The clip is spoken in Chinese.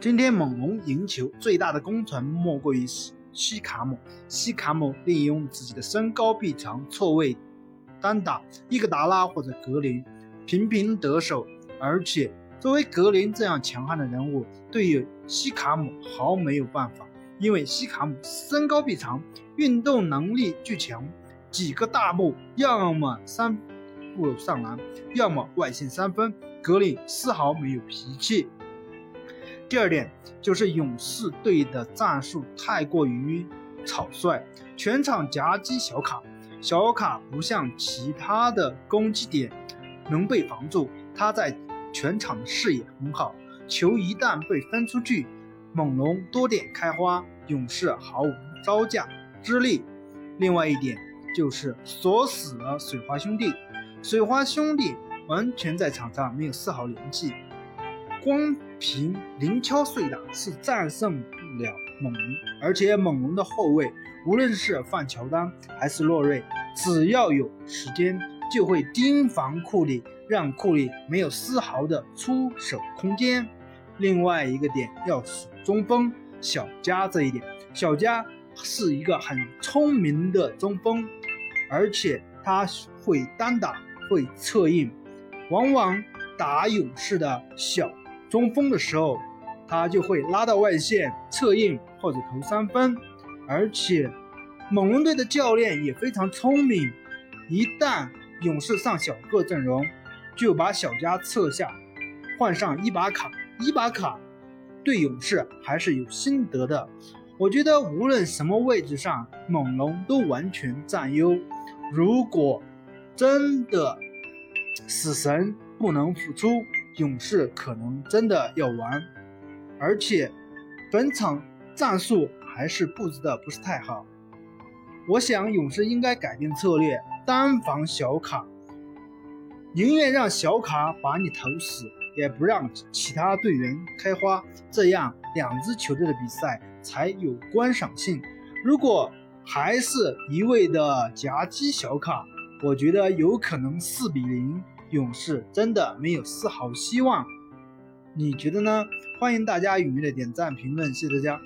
今天猛龙赢球最大的功臣莫过于西卡姆。西卡姆利用自己的身高臂长，错位单打伊戈达拉或者格林，频频得手。而且作为格林这样强悍的人物，对于西卡姆毫没有办法，因为西卡姆身高臂长，运动能力巨强，几个大步要么三步上篮，要么外线三分。格林丝毫没有脾气。第二点就是勇士队的战术太过于草率，全场夹击小卡，小卡不像其他的攻击点能被防住，他在全场视野很好，球一旦被分出去，猛龙多点开花，勇士毫无招架之力。另外一点就是锁死了水花兄弟，水花兄弟完全在场上没有丝毫联系。光凭零敲碎打是战胜不了猛龙，而且猛龙的后卫无论是范乔丹还是洛瑞，只要有时间就会盯防库里，让库里没有丝毫的出手空间。另外一个点要数中锋小加这一点，小加是一个很聪明的中锋，而且他会单打会策应，往往打勇士的小。中锋的时候，他就会拉到外线策应或者投三分，而且猛龙队的教练也非常聪明，一旦勇士上小个阵容，就把小加撤下，换上伊巴卡。伊巴卡对勇士还是有心得的。我觉得无论什么位置上，猛龙都完全占优。如果真的死神不能复出，勇士可能真的要完，而且本场战术还是布置的不是太好。我想勇士应该改变策略，单防小卡，宁愿让小卡把你投死，也不让其他队员开花，这样两支球队的比赛才有观赏性。如果还是一味的夹击小卡，我觉得有可能四比零。勇士真的没有丝毫希望，你觉得呢？欢迎大家踊跃的点赞评论，谢谢大家。